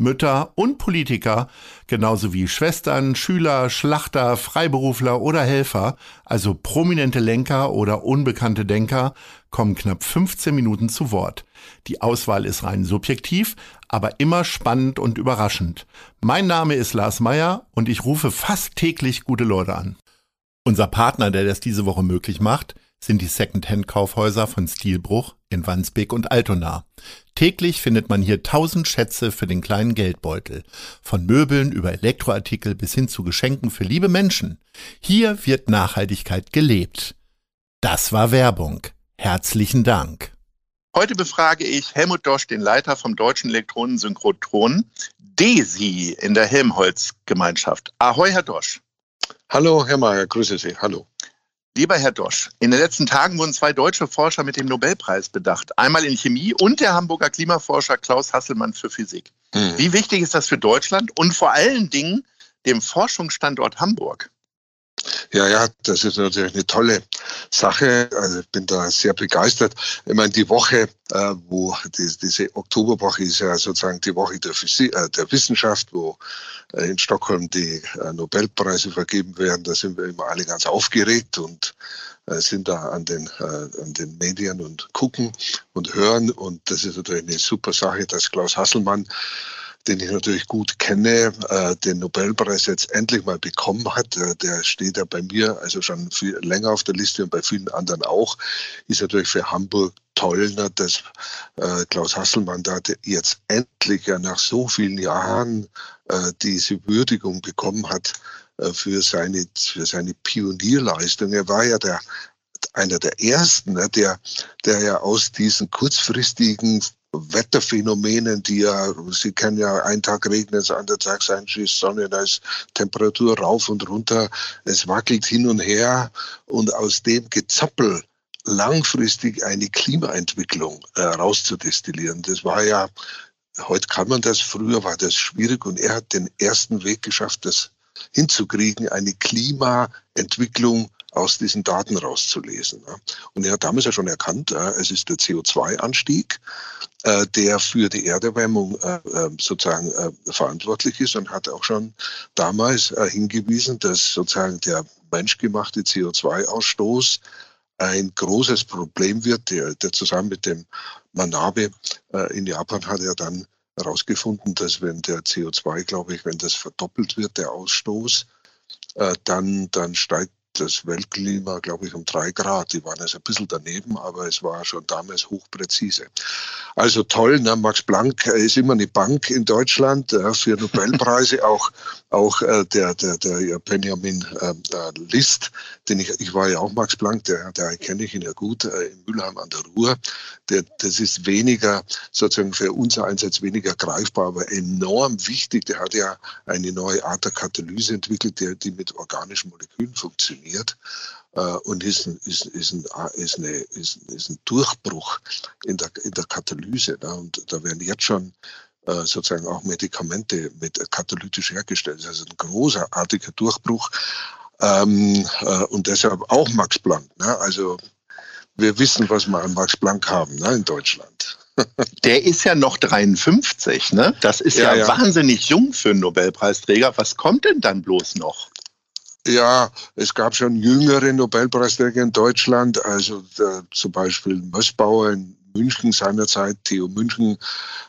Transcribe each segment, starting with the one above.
Mütter und Politiker, genauso wie Schwestern, Schüler, Schlachter, Freiberufler oder Helfer, also prominente Lenker oder unbekannte Denker, kommen knapp 15 Minuten zu Wort. Die Auswahl ist rein subjektiv, aber immer spannend und überraschend. Mein Name ist Lars Meyer und ich rufe fast täglich gute Leute an. Unser Partner, der das diese Woche möglich macht, sind die Second-Hand-Kaufhäuser von Stilbruch in Wandsbek und Altona. Täglich findet man hier tausend Schätze für den kleinen Geldbeutel. Von Möbeln über Elektroartikel bis hin zu Geschenken für liebe Menschen. Hier wird Nachhaltigkeit gelebt. Das war Werbung. Herzlichen Dank. Heute befrage ich Helmut Dosch, den Leiter vom Deutschen Elektronensynchrotron, DESI in der Helmholtz-Gemeinschaft. Ahoi, Herr Dosch. Hallo, Herr Mayer, grüße Sie. Hallo. Lieber Herr Dosch, in den letzten Tagen wurden zwei deutsche Forscher mit dem Nobelpreis bedacht. Einmal in Chemie und der Hamburger Klimaforscher Klaus Hasselmann für Physik. Mhm. Wie wichtig ist das für Deutschland und vor allen Dingen dem Forschungsstandort Hamburg? Ja, ja, das ist natürlich eine tolle Sache. Also ich bin da sehr begeistert. Ich meine, die Woche, äh, wo die, diese Oktoberwoche ist ja sozusagen die Woche der, Physik, äh, der Wissenschaft, wo äh, in Stockholm die äh, Nobelpreise vergeben werden. Da sind wir immer alle ganz aufgeregt und äh, sind da an den, äh, an den Medien und gucken und hören. Und das ist natürlich eine super Sache, dass Klaus Hasselmann den ich natürlich gut kenne, äh, den Nobelpreis jetzt endlich mal bekommen hat. Äh, der steht ja bei mir also schon viel länger auf der Liste und bei vielen anderen auch. Ist natürlich für Hamburg toll, ne, dass äh, Klaus Hasselmann da jetzt endlich ja nach so vielen Jahren äh, diese Würdigung bekommen hat äh, für seine, für seine Pionierleistung. Er war ja der einer der ersten, ne, der, der ja aus diesen kurzfristigen Wetterphänomenen, die ja, Sie kennen ja, einen Tag regnet es, anderen Tag sein schießt Sonne, da ist Temperatur rauf und runter, es wackelt hin und her und aus dem Gezappel langfristig eine Klimaentwicklung äh, rauszudestillieren. Das war ja, heute kann man das, früher war das schwierig und er hat den ersten Weg geschafft, das hinzukriegen, eine Klimaentwicklung aus diesen Daten rauszulesen. Und er hat damals ja schon erkannt, es ist der CO2-Anstieg, äh, der für die Erderwärmung äh, äh, sozusagen verantwortlich ist und hat auch schon damals hingewiesen, dass sozusagen der menschgemachte CO2-Ausstoß ein großes Problem wird, der, der zusammen mit dem Manabe in Japan hat er dann herausgefunden, dass wenn der CO2, glaube ich, wenn das verdoppelt wird, der Ausstoß, dann, dann steigt das Weltklima, glaube ich, um drei Grad. Die waren also ein bisschen daneben, aber es war schon damals hochpräzise. Also toll, ne? Max Planck ist immer eine Bank in Deutschland äh, für Nobelpreise, auch, auch äh, der, der, der Benjamin äh, List, den ich, ich war ja auch Max Planck, der, der kenne ich ihn ja gut, äh, in Mülheim an der Ruhr. Der, das ist weniger, sozusagen für unser Einsatz weniger greifbar, aber enorm wichtig. Der hat ja eine neue Art der Katalyse entwickelt, der, die mit organischen Molekülen funktioniert funktioniert äh, und ist ein, ist, ist, ein, ist, eine, ist, ist ein Durchbruch in der, in der Katalyse. Ne? Und da werden jetzt schon äh, sozusagen auch Medikamente mit katalytisch hergestellt. Das ist ein großartiger Durchbruch. Ähm, äh, und deshalb auch Max Planck. Ne? Also wir wissen, was wir an Max Planck haben ne, in Deutschland. Der ist ja noch 53, ne? Das ist ja, ja, ja, wahnsinnig jung für einen Nobelpreisträger. Was kommt denn dann bloß noch? Ja, es gab schon jüngere Nobelpreisträger in Deutschland, also äh, zum Beispiel Mössbauer in München seinerzeit, Theo München,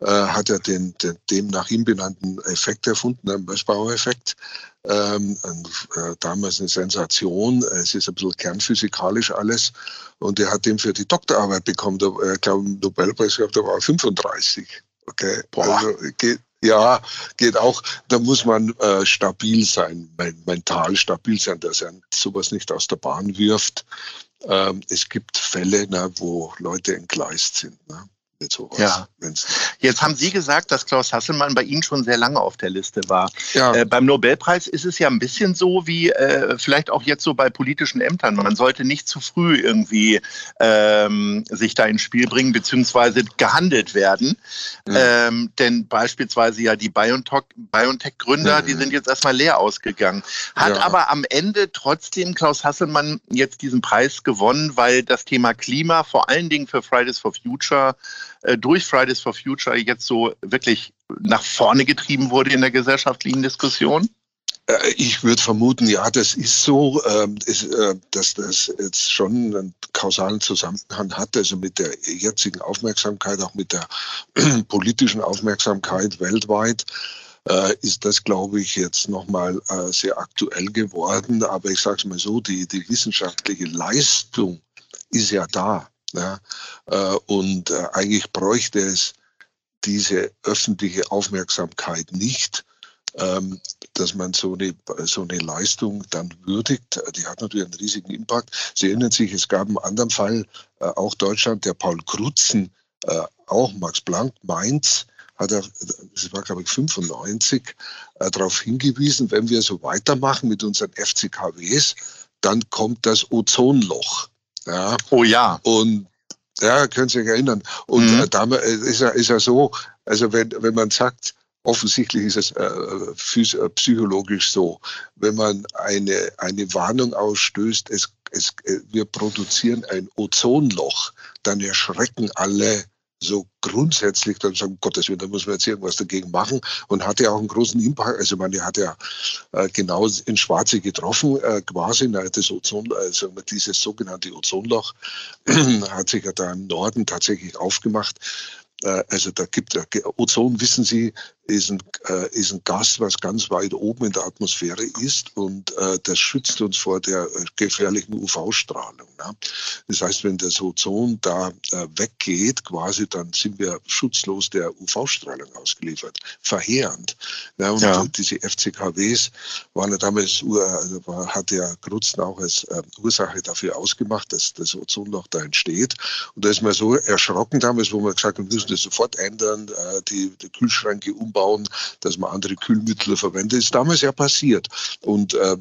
äh, hat ja den, den, dem nach ihm benannten Effekt erfunden, den Mössbauer-Effekt. Ähm, äh, damals eine Sensation. Es ist ein bisschen kernphysikalisch alles. Und er hat den für die Doktorarbeit bekommen. Ich äh, glaube, Nobelpreis gehabt, da war er 35. Okay. Boah. Also geht, ja, geht auch. Da muss man äh, stabil sein, mental stabil sein, dass er sowas nicht aus der Bahn wirft. Ähm, es gibt Fälle, ne, wo Leute entgleist sind. Ne? Mit sowas. Ja. Jetzt haben Sie gesagt, dass Klaus Hasselmann bei Ihnen schon sehr lange auf der Liste war. Ja. Äh, beim Nobelpreis ist es ja ein bisschen so wie äh, vielleicht auch jetzt so bei politischen Ämtern. Man sollte nicht zu früh irgendwie ähm, sich da ins Spiel bringen beziehungsweise gehandelt werden. Mhm. Ähm, denn beispielsweise ja die BioNTech-Gründer, Mhm. die sind jetzt erstmal leer ausgegangen. Hat Ja. aber am Ende trotzdem Klaus Hasselmann jetzt diesen Preis gewonnen, weil das Thema Klima vor allen Dingen für Fridays for Future durch Fridays for Future jetzt so wirklich nach vorne getrieben wurde in der gesellschaftlichen Diskussion? Äh, Ich würde vermuten, ja, das ist so, ähm, äh, dass das jetzt schon einen kausalen Zusammenhang hat, also mit der jetzigen Aufmerksamkeit, auch mit der politischen Aufmerksamkeit weltweit. Äh, ist das, glaube ich, jetzt nochmal äh, sehr aktuell geworden. Aber ich sage es mal so, die, die wissenschaftliche Leistung ist ja da. Ja? Äh, und äh, eigentlich bräuchte es diese öffentliche Aufmerksamkeit nicht, ähm, dass man so eine, so eine Leistung dann würdigt. Die hat natürlich einen riesigen Impact. Sie erinnern sich, es gab einen anderen Fall, äh, auch Deutschland, der Paul Krutzen, auch Max Planck, Mainz, hat er, das war glaube ich 95, äh, darauf hingewiesen, wenn wir so weitermachen mit unseren FCKWs, dann kommt das Ozonloch. Ja, Oh ja. und ja, können Sie sich erinnern. Und Mhm. äh, damals ist ja, ist ja so, also wenn, wenn man sagt, offensichtlich ist es äh, äh, psychologisch so, wenn man eine, eine Warnung ausstößt, es, es, äh, wir produzieren ein Ozonloch, dann erschrecken alle so grundsätzlich dann sagen, Gottes Willen, da muss man jetzt irgendwas dagegen machen und hat ja auch einen großen Impact. Also man hat ja äh, genau ins Schwarze getroffen, äh, quasi das Ozon, also dieses sogenannte Ozonloch hat sich ja da im Norden tatsächlich aufgemacht. Äh, also da gibt Ozon, wissen Sie, ist ein, äh, ist ein Gas, was ganz weit oben in der Atmosphäre ist und äh, das schützt uns vor der äh, gefährlichen UV-Strahlung. Ne? Das heißt, wenn das Ozon da äh, weggeht, quasi, dann sind wir schutzlos der UV-Strahlung ausgeliefert. Verheerend. Ne? Und Ja. diese FCKWs waren ja damals, Ur- also hat ja Krutzen auch als äh, Ursache dafür ausgemacht, dass das Ozonloch da entsteht. Und da ist man so erschrocken damals, wo man gesagt hat, wir müssen das sofort ändern, äh, die, die Kühlschränke umbauen, dass man andere Kühlmittel verwendet. ist damals ja passiert. Und äh,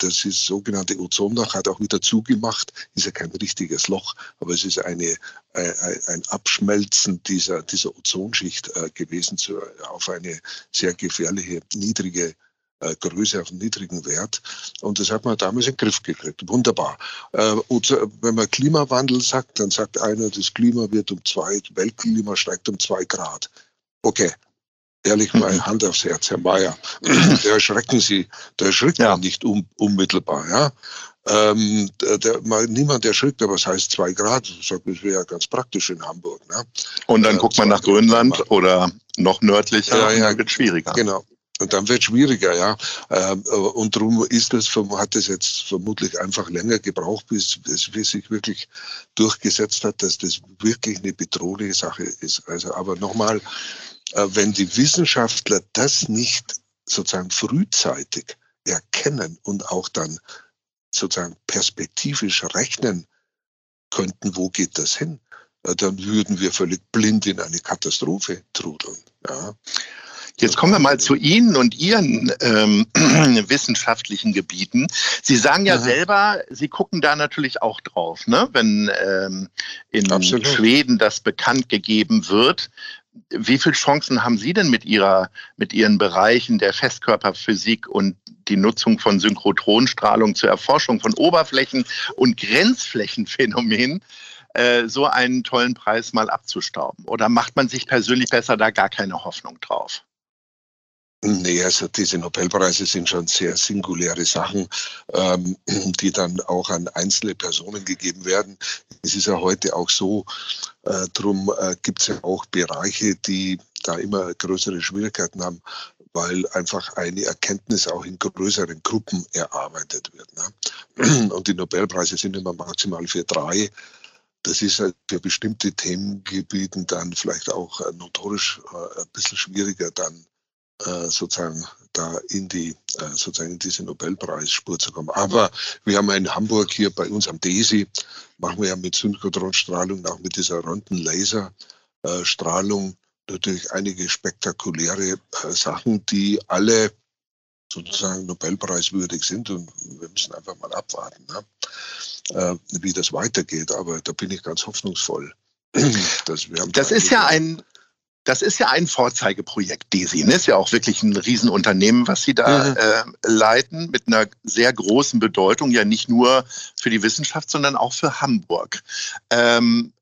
das ist sogenannte Ozonloch, hat auch wieder zugemacht, ist ja kein richtiges Loch, aber es ist eine, ein, ein Abschmelzen dieser, dieser Ozonschicht äh, gewesen zu, auf eine sehr gefährliche, niedrige äh, Größe auf einen niedrigen Wert. Und das hat man damals in den Griff gekriegt. Wunderbar. Äh, und so, wenn man Klimawandel sagt, dann sagt einer, das Klima wird um zwei, Weltklima steigt um zwei Grad. Okay. Ehrlich mal, Hand aufs Herz, Herr Mayer. da erschrecken Sie, da erschrickt Ja. nicht um, unmittelbar, ja. Ähm, der, mal, niemand erschrickt, aber es heißt zwei Grad. Ich sag, Das wäre ja ganz praktisch in Hamburg. Ne? Und dann Ja, guckt man nach Grönland oder noch nördlicher Ja, ja, dann wird schwieriger. Genau. Und dann wird schwieriger, ja. Ähm, Und darum ist das, hat es jetzt vermutlich einfach länger gebraucht, bis es sich wirklich durchgesetzt hat, dass das wirklich eine bedrohliche Sache ist. Also, aber nochmal, äh, wenn die Wissenschaftler das nicht sozusagen frühzeitig erkennen und auch dann sozusagen perspektivisch rechnen könnten, wo geht das hin, äh, dann würden wir völlig blind in eine Katastrophe trudeln. Ja. Jetzt kommen wir mal zu Ihnen und Ihren ähm, wissenschaftlichen Gebieten. Sie sagen ja Mhm. selber, Sie gucken da natürlich auch drauf, ne? wenn ähm, in Absolut. Schweden das bekannt gegeben wird. Wie viele Chancen haben Sie denn mit, Ihrer, mit Ihren Bereichen der Festkörperphysik und die Nutzung von Synchrotronstrahlung zur Erforschung von Oberflächen- und Grenzflächenphänomenen äh, so einen tollen Preis mal abzustauben? Oder macht man sich persönlich besser da gar keine Hoffnung drauf? Nee, also diese Nobelpreise sind schon sehr singuläre Sachen, ähm, die dann auch an einzelne Personen gegeben werden. Es ist ja heute auch so, äh, drum äh, gibt es ja auch Bereiche, die da immer größere Schwierigkeiten haben, weil einfach eine Erkenntnis auch in größeren Gruppen erarbeitet wird. Ne? Und die Nobelpreise sind immer maximal für drei. Das ist halt für bestimmte Themengebieten dann vielleicht auch äh, notorisch äh, ein bisschen schwieriger dann äh, sozusagen da in die äh, sozusagen in diese Nobelpreisspur zu kommen. Aber wir haben ja in Hamburg hier bei uns am DESI, machen wir ja mit Synchrotronstrahlung, auch mit dieser runden Laser äh, Strahlung natürlich einige spektakuläre äh, Sachen, die alle sozusagen Nobelpreiswürdig sind und wir müssen einfach mal abwarten, ne? wie das weitergeht. Aber da bin ich ganz hoffnungsvoll. das ist ja ein das ist ja ein Vorzeigeprojekt, DESI. Ne? Ist ja auch wirklich ein Riesenunternehmen, was Sie da mhm. äh, leiten, mit einer sehr großen Bedeutung, ja nicht nur für die Wissenschaft, sondern auch für Hamburg. Ähm,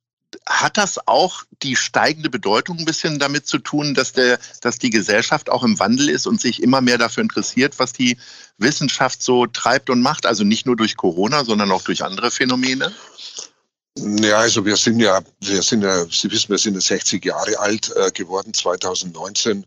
hat das auch die steigende Bedeutung ein bisschen damit zu tun, dass, der, dass die Gesellschaft auch im Wandel ist und sich immer mehr dafür interessiert, was die Wissenschaft so treibt und macht? Also nicht nur durch Corona, sondern auch durch andere Phänomene? Ja, also wir sind ja, wir sind ja, Sie wissen, wir sind ja 60 Jahre alt äh, geworden, 2019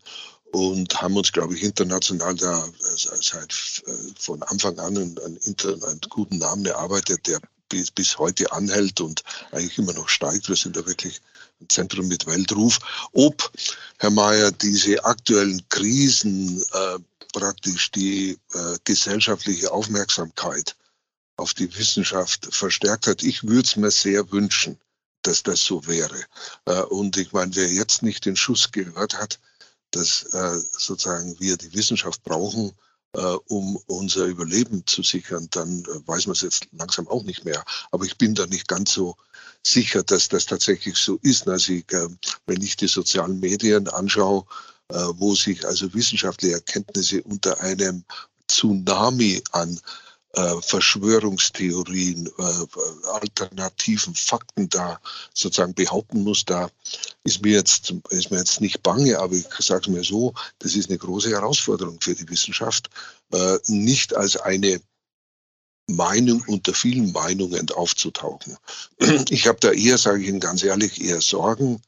und haben uns, glaube ich, international da äh, seit äh, von Anfang an einen, einen, einen guten Namen erarbeitet, der bis, bis heute anhält und eigentlich immer noch steigt. Wir sind da wirklich ein Zentrum mit Weltruf. Ob, Herr Mayer, diese aktuellen Krisen äh, praktisch die äh, gesellschaftliche Aufmerksamkeit auf die Wissenschaft verstärkt hat, ich würde es mir sehr wünschen, dass das so wäre. Äh, und ich meine, wer jetzt nicht den Schuss gehört hat, dass äh, sozusagen wir die Wissenschaft brauchen, äh, um unser Überleben zu sichern, dann weiß man es jetzt langsam auch nicht mehr. Aber ich bin da nicht ganz so sicher, dass das tatsächlich so ist. Also ich, wenn ich die sozialen Medien anschaue, wo sich also wissenschaftliche Erkenntnisse unter einem Tsunami an äh, Verschwörungstheorien, äh, alternativen Fakten da sozusagen behaupten muss, da ist mir jetzt, ist mir jetzt nicht bange, aber ich sage es mir so, das ist eine große Herausforderung für die Wissenschaft, äh, nicht als eine Meinung unter vielen Meinungen aufzutauchen. Ich habe da eher, sage ich Ihnen ganz ehrlich, eher Sorgen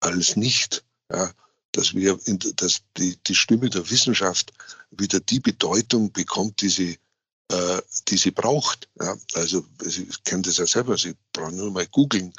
als nicht, ja, dass wir, in, dass die, die Stimme der Wissenschaft wieder die Bedeutung bekommt, die sie äh, die sie braucht. Ja, also Sie kennen das ja selber, Sie brauchen nur mal googeln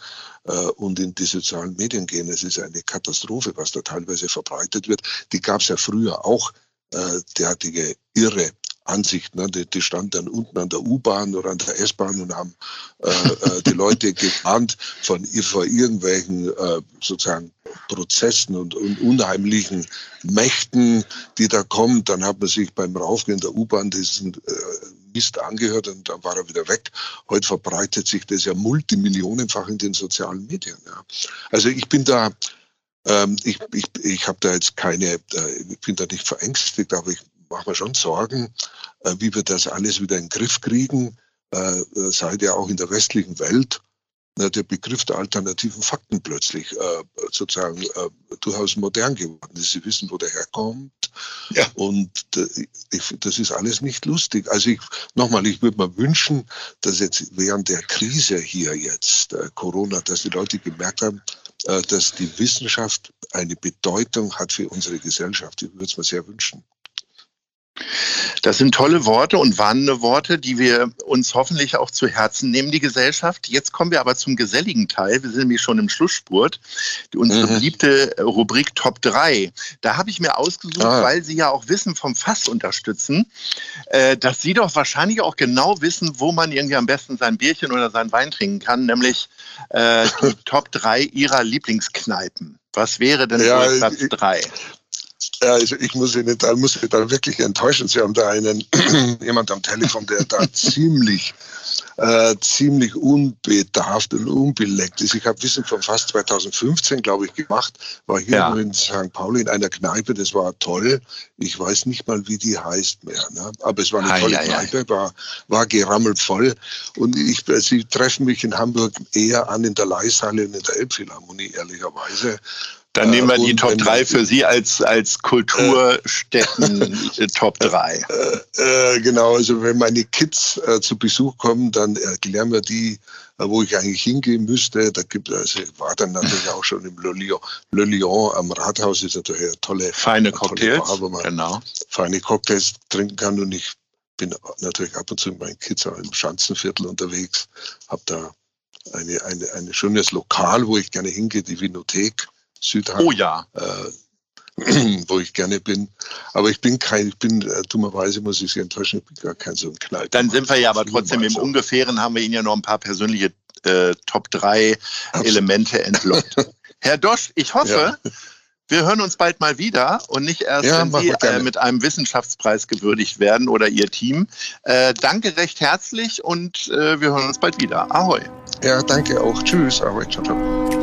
äh, und in die sozialen Medien gehen. Es ist eine Katastrophe, was da teilweise verbreitet wird. Die gab es ja früher auch, äh, derartige irre Ansichten. Ne? Die, die standen dann unten an der U-Bahn oder an der S-Bahn und haben äh, äh, die Leute gewarnt von vor irgendwelchen äh, sozusagen Prozessen und, und, unheimlichen Mächten, die da kommen. Dann hat man sich beim Raufgehen der U-Bahn diesen äh, Mist angehört und dann war er wieder weg. Heute verbreitet sich das ja multimillionenfach in den sozialen Medien. Ja. Also ich bin da, ähm, ich, ich, ich habe da jetzt keine, äh, ich bin da nicht verängstigt, aber ich mache mir schon Sorgen, äh, wie wir das alles wieder in den Griff kriegen, äh, äh sei ja auch in der westlichen Welt der Begriff der alternativen Fakten plötzlich äh, sozusagen äh, durchaus modern geworden ist. Sie wissen, wo der herkommt. Ja. Und äh, das ist alles nicht lustig. Also ich, nochmal, ich würde mir wünschen, dass jetzt während der Krise hier jetzt, äh, Corona, dass die Leute gemerkt haben, äh, dass die Wissenschaft eine Bedeutung hat für unsere Gesellschaft. Ich würde es mir sehr wünschen. Das sind tolle Worte und warnende Worte, die wir uns hoffentlich auch zu Herzen nehmen, die Gesellschaft. Jetzt kommen wir aber zum geselligen Teil. Wir sind nämlich schon im Schlussspurt. Unsere mhm. beliebte Rubrik Top 3. Da habe ich mir ausgesucht, ah. weil Sie ja auch Wissen vom Fass unterstützen, äh, dass Sie doch wahrscheinlich auch genau wissen, wo man irgendwie am besten sein Bierchen oder sein Wein trinken kann, nämlich äh, die Top 3 Ihrer Lieblingskneipen. Was wäre denn ja, Platz 3? Ja, also ich muss Ihnen da, muss Sie da wirklich enttäuschen. Sie haben da einen, jemand am Telefon, der da ziemlich, äh, ziemlich unbedarft und unbeleckt ist. Ich habe Wissen von fast 2015, glaube ich, gemacht. War hier ja. in St. Pauli in einer Kneipe. Das war toll. Ich weiß nicht mal, wie die heißt mehr. Ne? Aber es war eine tolle ei, Kneipe, ei. War, war gerammelt voll. Und ich, Sie treffen mich in Hamburg eher an in der Leishalle und in der Elbphilharmonie, ehrlicherweise. Dann nehmen wir die Top 3 für Sie als, als Kulturstätten äh, Top 3. Äh, äh, genau, also wenn meine Kids zu Besuch kommen, dann erklären wir die, wo ich eigentlich hingehen müsste. Da gibt also war dann natürlich auch schon im Le Lion, Le Lion am Rathaus ist natürlich eine tolle feine Cocktails, tolle Bar, wo man genau. feine Cocktails trinken kann und ich bin natürlich ab und zu mit meinen Kids auch im Schanzenviertel unterwegs, habe da eine, eine, ein schönes Lokal, wo ich gerne hingehe, die Vinothek Südhang. Oh ja. Äh, wo ich gerne bin. Aber ich bin kein, ich bin, äh, dummerweise muss ich Sie enttäuschen, ich bin gar kein so ein Knall. Dann sind wir ja aber trotzdem im Ungefähren, haben wir Ihnen ja noch ein paar persönliche äh, Top 3 Absolut. Elemente entlockt. Herr Dosch, ich hoffe, ja. wir hören uns bald mal wieder und nicht erst, ja, wenn Sie äh, mit einem Wissenschaftspreis gewürdigt werden oder Ihr Team. Äh, danke recht herzlich und äh, wir hören uns bald wieder. Ahoi. Ja, danke auch. Tschüss. Ahoi. Ciao, ciao.